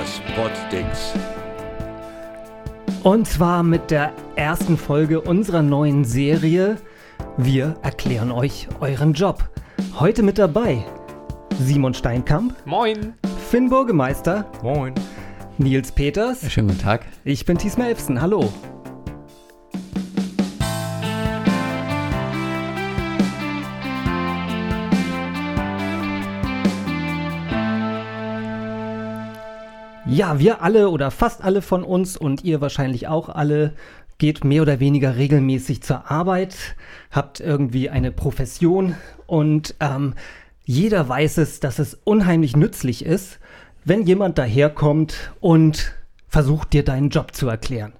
Das Poddings. Und zwar mit der ersten Folge unserer neuen Serie Wir erklären euch euren Job. Heute mit dabei Simon Steinkamp, Moin. Finn Burgemeister, Moin. Nils Peters. Schönen guten Tag. Ich bin Thies Melfsen. Hallo. Ja, wir alle oder fast alle von uns und ihr wahrscheinlich auch alle geht mehr oder weniger regelmäßig zur Arbeit, habt irgendwie eine Profession und ähm, jeder weiß es, dass es unheimlich nützlich ist, wenn jemand daherkommt und versucht dir deinen Job zu erklären.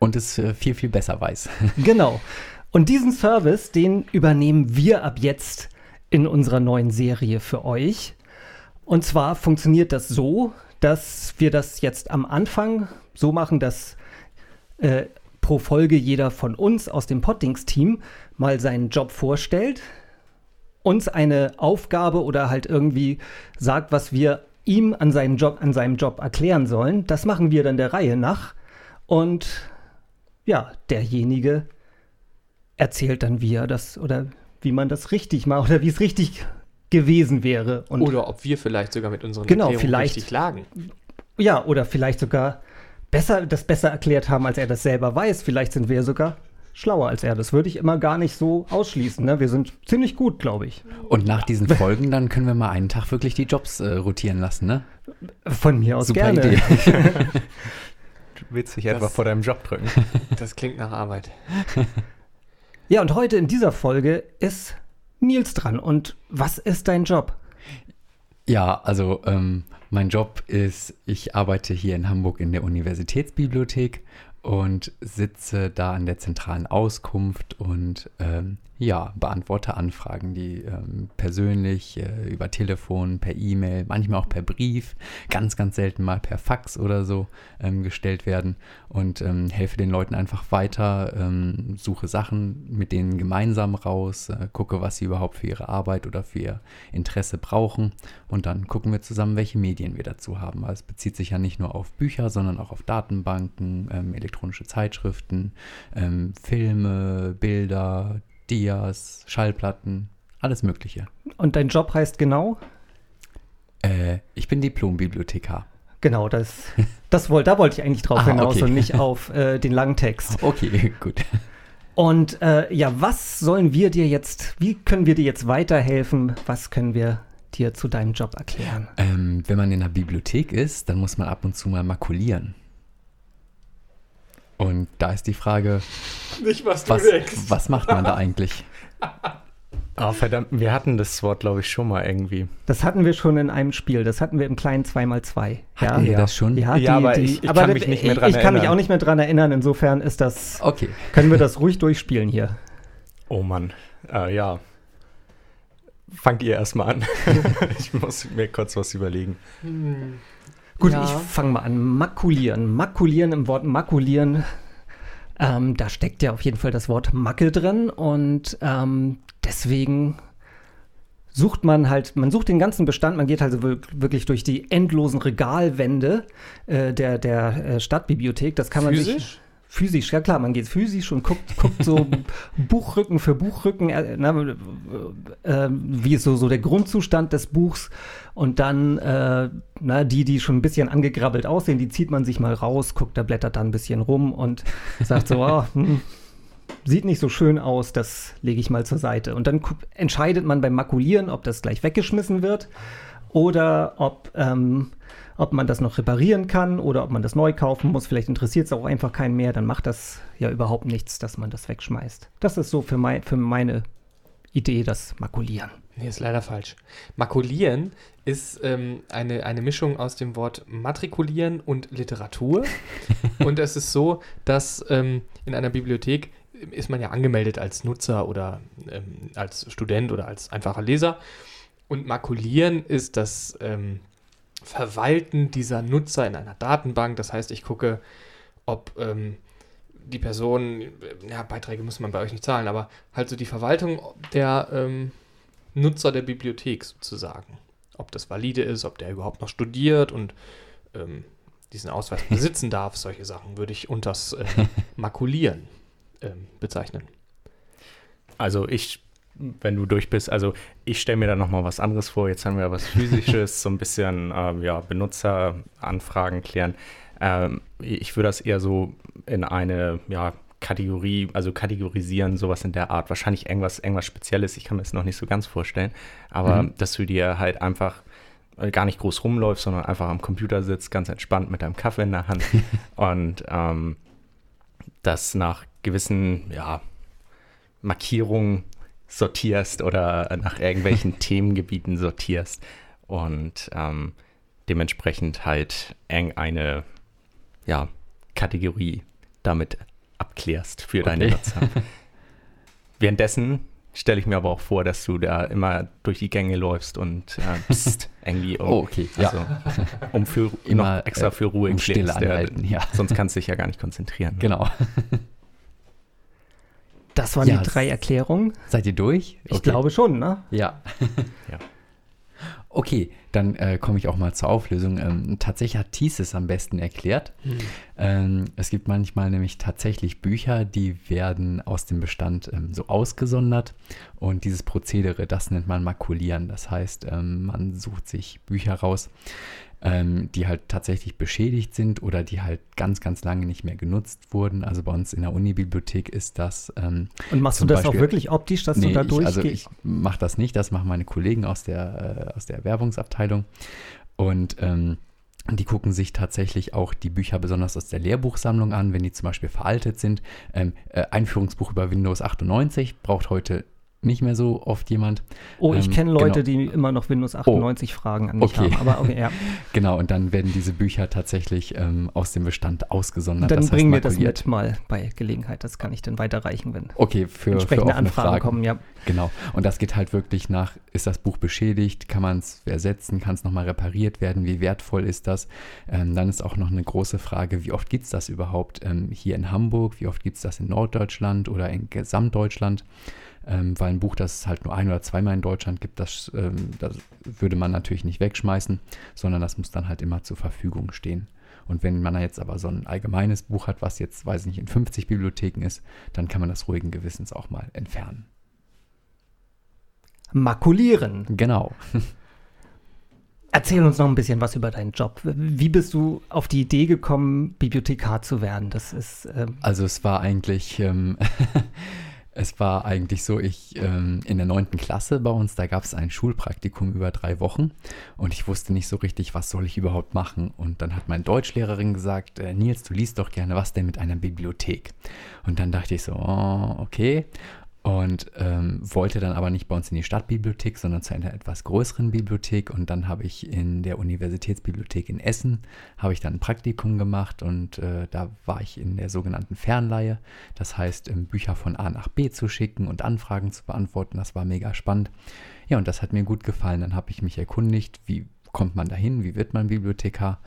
Und es äh, viel, viel besser weiß. Genau. Und diesen Service, den übernehmen wir ab jetzt in unserer neuen Serie für euch. Und zwar funktioniert das so, dass wir das jetzt am Anfang so machen, dass äh, pro Folge jeder von uns aus dem Poddings-Team mal seinen Job vorstellt, uns eine Aufgabe oder halt irgendwie sagt, was wir ihm an seinem Job, an seinem Job erklären sollen. Das machen wir dann der Reihe nach. Und ja, derjenige erzählt dann, wie er das oder wie man das richtig macht oder wie es richtig gewesen wäre. Und Oder ob wir vielleicht sogar mit unseren Genau, Erklärungen vielleicht. richtig lagen. ja, oder vielleicht sogar besser, das besser erklärt haben, als er das selber weiß. Vielleicht sind wir sogar schlauer als er. Das würde ich immer gar nicht so ausschließen. Ne? Wir sind ziemlich gut, glaube ich. Und nach diesen Folgen, dann können wir mal einen Tag wirklich die Jobs äh, rotieren lassen, ne? Von mir aus Super gerne. Idee. Willst dich Das- etwa vor deinem Job drücken? Das klingt nach Arbeit. Ja, und heute in dieser Folge ist Nils dran. Und was ist dein Job? Ja, also ähm, mein Job ist, ich arbeite hier in Hamburg in der Universitätsbibliothek und sitze da an der zentralen Auskunft und ähm, ja, beantworte Anfragen, die ähm, persönlich äh, über Telefon, per E-Mail, manchmal auch per Brief, ganz, ganz selten mal per Fax oder so ähm, gestellt werden und ähm, helfe den Leuten einfach weiter, ähm, suche Sachen mit denen gemeinsam raus, äh, gucke, was sie überhaupt für ihre Arbeit oder für ihr Interesse brauchen und dann gucken wir zusammen, welche Medien wir dazu haben. Also es bezieht sich ja nicht nur auf Bücher, sondern auch auf Datenbanken, ähm, elektronische Zeitschriften, ähm, Filme, Bilder, Dias, Schallplatten, alles Mögliche. Und dein Job heißt genau? Äh, ich bin Diplom-Bibliothekar. Genau, das, das wollt, da wollte ich eigentlich drauf Ah, hinaus okay. und nicht auf äh, den langen Text. Okay, gut. Und äh, ja, was sollen wir dir jetzt, wie können wir dir jetzt weiterhelfen? Was können wir dir zu deinem Job erklären? Ähm, wenn man in der Bibliothek ist, dann muss man ab und zu mal makulieren. Und da ist die Frage, Nicht, was was, was macht man da eigentlich? Oh, verdammt, wir hatten das Wort, glaube ich, schon mal irgendwie. Das hatten wir schon in einem Spiel, das hatten wir im kleinen 2x2. Hatten wir das schon? Ja, Ja, aber ich- ich aber kann mich nicht mehr dran Ich kann mich erinnern. auch nicht mehr dran erinnern, insofern ist das, Okay. können wir das ruhig durchspielen hier. Oh Mann. Äh, ja. Fangt ihr erstmal an. ich muss mir kurz was überlegen. Gut, Ja. ich fange mal an. Makulieren. Makulieren im Wort makulieren. Ähm, da steckt ja auf jeden Fall das Wort Macke drin und ähm, deswegen sucht man halt, man sucht den ganzen Bestand, man geht also wir- wirklich durch die endlosen Regalwände äh, der, der äh, Stadtbibliothek. Das kann man sich Physisch? Ja klar, man geht physisch und guckt, guckt so Buchrücken für Buchrücken, äh, na, äh, wie ist so, so der Grundzustand des Buchs und dann äh, na, die, die schon ein bisschen angegrabbelt aussehen, die zieht man sich mal raus, guckt, da blättert dann ein bisschen rum und sagt so, ah, hm, sieht nicht so schön aus, das lege ich mal zur Seite. Und dann entscheidet man beim Makulieren, ob das gleich weggeschmissen wird oder ob, ähm, ob man das noch reparieren kann oder ob man das neu kaufen muss. Vielleicht interessiert es auch einfach keinen mehr, dann macht das ja überhaupt nichts, dass man das wegschmeißt. Das ist so für, mein, für meine Idee das Makulieren. Nee, ist leider falsch. Makulieren ist ähm, eine, eine Mischung aus dem Wort matrikulieren und Literatur. und es ist so, dass ähm, in einer Bibliothek ist man ja angemeldet als Nutzer oder ähm, als Student oder als einfacher Leser. Und makulieren ist das ähm, Verwalten dieser Nutzer in einer Datenbank. Das heißt, ich gucke, ob ähm, die Person, ja, Beiträge muss man bei euch nicht zahlen, aber halt so die Verwaltung der ähm, Nutzer der Bibliothek sozusagen. ob das valide ist, ob der überhaupt noch studiert und ähm, diesen Ausweis besitzen darf. Solche Sachen würde ich unters äh, Makulieren ähm, bezeichnen. Also ich, wenn du durch bist, also ich stelle mir da nochmal was anderes vor. Jetzt haben wir was Physisches, so ein bisschen ähm, ja, Benutzeranfragen klären. Ähm, ich würde das eher so in eine ja, Kategorie, also kategorisieren, sowas in der Art. Wahrscheinlich irgendwas, irgendwas Spezielles, ich kann mir das noch nicht so ganz vorstellen. Aber Mhm. dass du dir halt einfach äh, gar nicht groß rumläufst, sondern einfach am Computer sitzt, ganz entspannt mit deinem Kaffee in der Hand und ähm, das nach gewissen, ja, Markierungen sortierst oder nach irgendwelchen Themengebieten sortierst und ähm, dementsprechend halt irgendeine ja, Kategorie damit abklärst für deine Okay. Nutzer. Währenddessen stelle ich mir aber auch vor, dass du da immer durch die Gänge läufst und äh, pst, irgendwie um, Oh, okay, ja. also, um für, Immer, noch extra äh, für Ruhe um Stille klärst, der- anhalten, ja. Sonst kannst du dich ja gar nicht konzentrieren. Genau. Das waren Ja, die drei Erklärungen. Seid ihr durch? Ich glaube schon, ne? Ja. Ja. Okay, dann äh, komme ich auch mal zur Auflösung. Ähm, tatsächlich hat Thies es am besten erklärt. Ähm, es gibt manchmal nämlich tatsächlich Bücher, die werden aus dem Bestand ähm, so ausgesondert. Und dieses Prozedere, das nennt man Makulieren. Das heißt, ähm, man sucht sich Bücher raus, ähm, die halt tatsächlich beschädigt sind oder die halt ganz, ganz lange nicht mehr genutzt wurden. Also bei uns in der Unibibliothek ist das ähm, Und machst du das auch Beispiel- wirklich optisch, dass Nee, du da also durchgehst? ich mache das nicht, das machen meine Kollegen aus der, äh, aus der Werbungsabteilung. Und ähm, die gucken sich tatsächlich auch die Bücher besonders aus der Lehrbuchsammlung an, wenn die zum Beispiel veraltet sind. Ähm, äh, Einführungsbuch über Windows 98 braucht heute nicht mehr so oft jemand. oh, ich ähm, kenne Leute, genau. die immer noch Windows 98 Fragen an mich Okay. haben. Aber okay, ja. Genau, und dann werden diese Bücher tatsächlich ähm, aus dem Bestand ausgesondert. Dann das heißt bringen wir das mit mal bei Gelegenheit. Das kann ich dann weiterreichen, wenn Okay, für, für entsprechende offene Anfragen Fragen. kommen. Ja. Genau. Und das geht halt wirklich nach, ist das Buch beschädigt, kann man es ersetzen, kann es nochmal repariert werden, wie wertvoll ist das? Ähm, dann ist auch noch eine große Frage, wie oft gibt es das überhaupt ähm, hier in Hamburg, wie oft gibt es das in Norddeutschland oder in Gesamtdeutschland? Ähm, weil ein Buch, das es halt nur ein oder zweimal in Deutschland gibt, das, ähm, das würde man natürlich nicht wegschmeißen, sondern das muss dann halt immer zur Verfügung stehen. Und wenn man jetzt aber so ein allgemeines Buch hat, was jetzt, weiß ich nicht, in 50 Bibliotheken ist, dann kann man das ruhigen Gewissens auch mal entfernen. Makulieren. Genau. Erzähl uns noch ein bisschen was über deinen Job. Wie bist du auf die Idee gekommen, Bibliothekar zu werden? Das ist ähm, Also es war eigentlich, ähm, es war eigentlich so, ich ähm, in der neunten Klasse bei uns, da gab es ein Schulpraktikum über drei Wochen und ich wusste nicht so richtig, was soll ich überhaupt machen. Und dann hat meine Deutschlehrerin gesagt, äh, Nils, du liest doch gerne, was denn mit einer Bibliothek? Und dann dachte ich so, oh, okay. Und ähm, wollte dann aber nicht bei uns in die Stadtbibliothek, sondern zu einer etwas größeren Bibliothek. Und dann habe ich in der Universitätsbibliothek in Essen, habe ich dann ein Praktikum gemacht und äh, da war ich in der sogenannten Fernleihe. Das heißt, ähm, Bücher von A nach B zu schicken und Anfragen zu beantworten. Das war mega spannend. Ja, und das hat mir gut gefallen. Dann habe ich mich erkundigt, wie kommt man dahin, wie wird man Bibliothekar?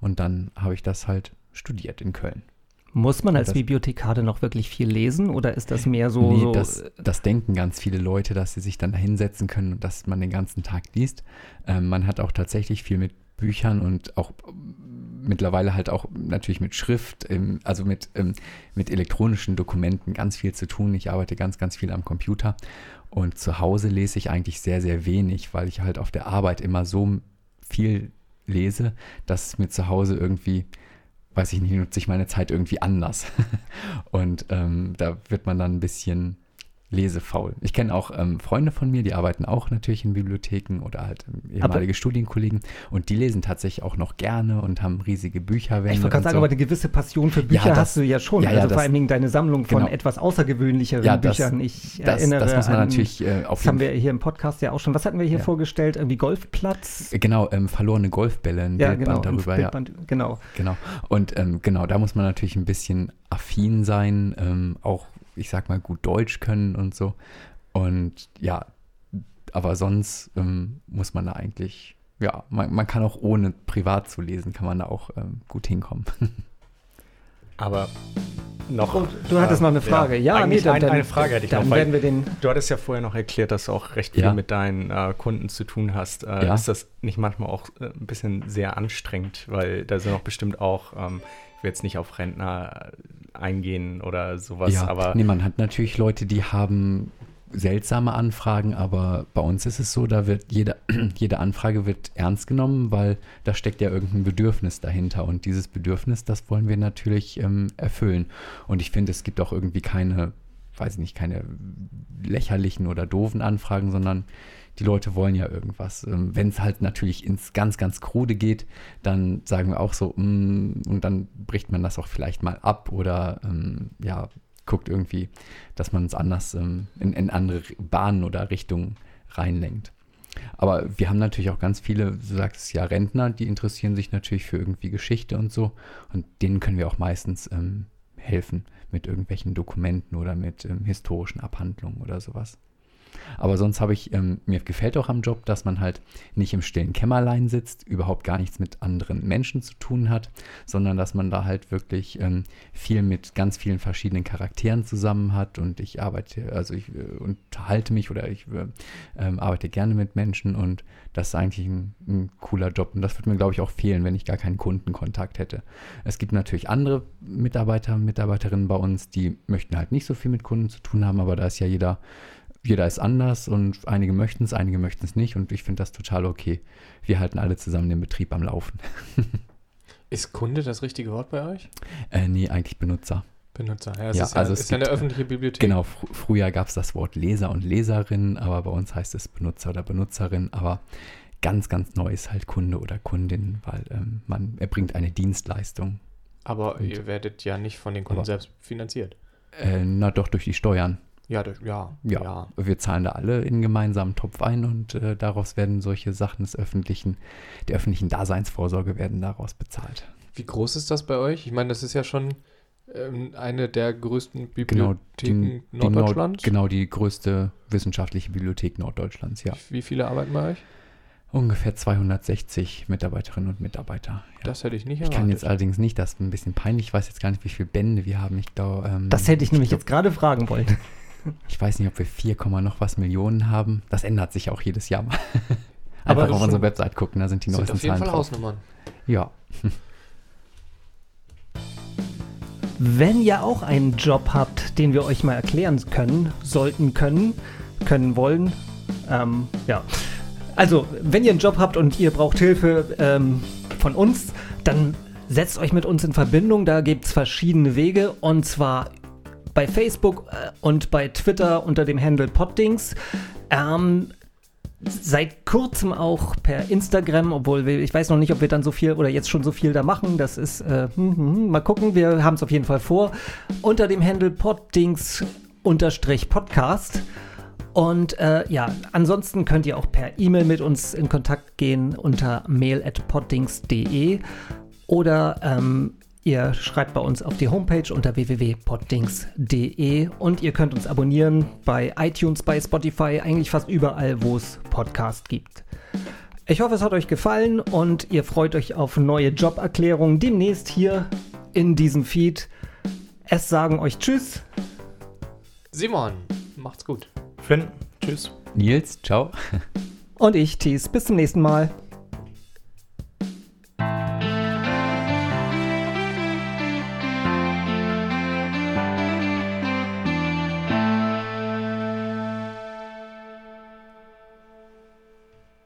Und dann habe ich das halt studiert in Köln. Muss man als das- Bibliothekar denn auch wirklich viel lesen oder ist das mehr so, nee, so das, das denken ganz viele Leute, dass sie sich dann da hinsetzen können und dass man den ganzen Tag liest. Ähm, man hat auch tatsächlich viel mit Büchern und auch ähm, mittlerweile halt auch natürlich mit Schrift, also mit, ähm, mit elektronischen Dokumenten ganz viel zu tun. Ich arbeite ganz, ganz viel am Computer und zu Hause lese ich eigentlich sehr, sehr wenig, weil ich halt auf der Arbeit immer so viel lese, dass es mir zu Hause irgendwie weiß ich nicht, nutze ich meine Zeit irgendwie anders. Und ähm, da wird man dann ein bisschen lesefaul. Ich kenne auch ähm, Freunde von mir, die arbeiten auch natürlich in Bibliotheken oder halt ähm, ehemalige Studienkollegen und die lesen tatsächlich auch noch gerne und haben riesige Bücherwände. ich wollte gerade sagen, so. aber eine gewisse Passion für Bücher Ja, das- hast du ja schon. ja, ja, also vor das- allen Dingen deine Sammlung von genau. etwas außergewöhnlicheren das- Büchern. Ich das, erinnere das muss man an, natürlich äh, auf Das haben wir hier im Podcast ja auch schon. Was hatten wir hier vorgestellt? Irgendwie Golfplatz? Genau, ähm, verlorene Golfbälle, ein Ja, Bildband genau. darüber. Bildband, genau. Genau. Und ähm, genau, da muss man natürlich ein bisschen affin sein, ähm, auch, ich sag mal, gut Deutsch können und so. Und ja, aber sonst ähm, muss man da eigentlich, ja, man, man kann auch ohne privat zu lesen, kann man da auch ähm, gut hinkommen. Aber noch. Oh, du hattest noch eine Frage. Ja, eigentlich nee, dann- ein, dann- eine Frage hätte ich Dann noch. werden wir den. Du hattest ja vorher noch erklärt, dass du auch recht viel Ja. mit deinen äh, Kunden zu tun hast. Äh, Ja. Ist das nicht manchmal auch äh, ein bisschen sehr anstrengend? Weil da sind auch bestimmt auch, ähm, ich will jetzt nicht auf Rentner äh, eingehen oder sowas, ja, aber nee, man hat natürlich Leute, die haben seltsame Anfragen, aber bei uns ist es so, da wird jede, jede Anfrage wird ernst genommen, weil da steckt ja irgendein Bedürfnis dahinter und dieses Bedürfnis, das wollen wir natürlich ähm, erfüllen. Und ich finde, es gibt auch irgendwie keine, weiß ich nicht, keine lächerlichen oder doofen Anfragen, sondern die Leute wollen ja irgendwas. Ähm, Wenn es halt natürlich ins ganz, ganz Krude geht, dann sagen wir auch so, mm, und dann bricht man das auch vielleicht mal ab oder ähm, ja, guckt irgendwie, dass man es anders ähm, in, in andere Bahnen oder Richtungen reinlenkt. Aber wir haben natürlich auch ganz viele, du sagst es ja, Rentner, die interessieren sich natürlich für irgendwie Geschichte und so. Und denen können wir auch meistens ähm, helfen mit irgendwelchen Dokumenten oder mit ähm, historischen Abhandlungen oder sowas. Aber sonst habe ich, ähm, mir gefällt auch am Job, dass man halt nicht im stillen Kämmerlein sitzt, überhaupt gar nichts mit anderen Menschen zu tun hat, sondern dass man da halt wirklich ähm, viel mit ganz vielen verschiedenen Charakteren zusammen hat und ich arbeite, also ich äh, unterhalte mich oder ich äh, ähm, arbeite gerne mit Menschen und das ist eigentlich ein, ein cooler Job und das würde mir, glaube ich, auch fehlen, wenn ich gar keinen Kundenkontakt hätte. Es gibt natürlich andere Mitarbeiter, Mitarbeiterinnen bei uns, die möchten halt nicht so viel mit Kunden zu tun haben, aber da ist ja jeder jeder ist anders und einige möchten es, einige möchten es nicht und ich finde das total okay. Wir halten alle zusammen den Betrieb am Laufen. Ist Kunde das richtige Wort bei euch? Äh, nee, eigentlich Benutzer. Benutzer. Ja, es Ja, ist ja, also es ist ja eine gibt, äh, öffentliche Bibliothek. Genau, fr früher gab es das Wort Leser und Leserin, aber bei uns heißt es Benutzer oder Benutzerin, aber ganz, ganz neu ist halt Kunde oder Kundin, weil ähm, man erbringt eine Dienstleistung. Aber Und- ihr werdet ja nicht von den Kunden Aber- selbst finanziert. Äh, na doch, durch die Steuern. Ja, durch, ja, Ja, ja. wir zahlen da alle in einen gemeinsamen Topf ein und äh, daraus werden solche Sachen des öffentlichen, der öffentlichen Daseinsvorsorge werden daraus bezahlt. Wie groß ist das bei euch? Ich meine, das ist ja schon ähm, eine der größten Genau, Bibliotheken die Nord- Norddeutschlands. genau, die größte wissenschaftliche Bibliothek Norddeutschlands, ja. Wie viele arbeiten bei euch? Ungefähr 260 Mitarbeiterinnen und Mitarbeiter. Ja. Das hätte ich nicht ich erwartet. kann jetzt allerdings nicht, das ist ein bisschen peinlich, ich weiß jetzt gar nicht, wie viele Bände wir haben. Ich glaube, ähm, Das hätte ich nämlich glaub, jetzt gerade fragen wollen. Ich weiß nicht, ob wir 4, Komma noch was Millionen haben. Das ändert sich auch jedes Jahr mal. Aber Einfach auf schon- unsere Website gucken, da sind die sind neuesten auf jeden Zahlen Fall drauf. Hausnummern. Ja. Wenn ihr auch einen Job habt, den wir euch mal erklären können, sollten können, können wollen, ähm, ja. Also, wenn ihr einen Job habt und ihr braucht Hilfe ähm, von uns, dann setzt euch mit uns in Verbindung. Da gibt es verschiedene Wege und zwar bei Facebook äh, und bei Twitter unter dem Handle Poddings. Ähm, seit kurzem auch per Instagram, obwohl wir, ich weiß noch nicht, ob wir dann so viel oder jetzt schon so viel da machen. Das ist, äh, hm, hm, hm, mal gucken, wir haben es auf jeden Fall vor. Unter dem Handle Poddings unterstrich Podcast. Und äh, ja, ansonsten könnt ihr auch per E-Mail mit uns in Kontakt gehen unter mail.poddings.de oder ähm, ihr schreibt bei uns auf die Homepage unter www.poddings.de und ihr könnt uns abonnieren bei iTunes, bei Spotify, eigentlich fast überall, wo es Podcast gibt. Ich hoffe, es hat euch gefallen und ihr freut euch auf neue Joberklärungen demnächst hier in diesem Feed. Es sagen euch Tschüss. Simon, macht's gut. Finn, tschüss. Nils, ciao. Und ich, Thies. Bis zum nächsten Mal.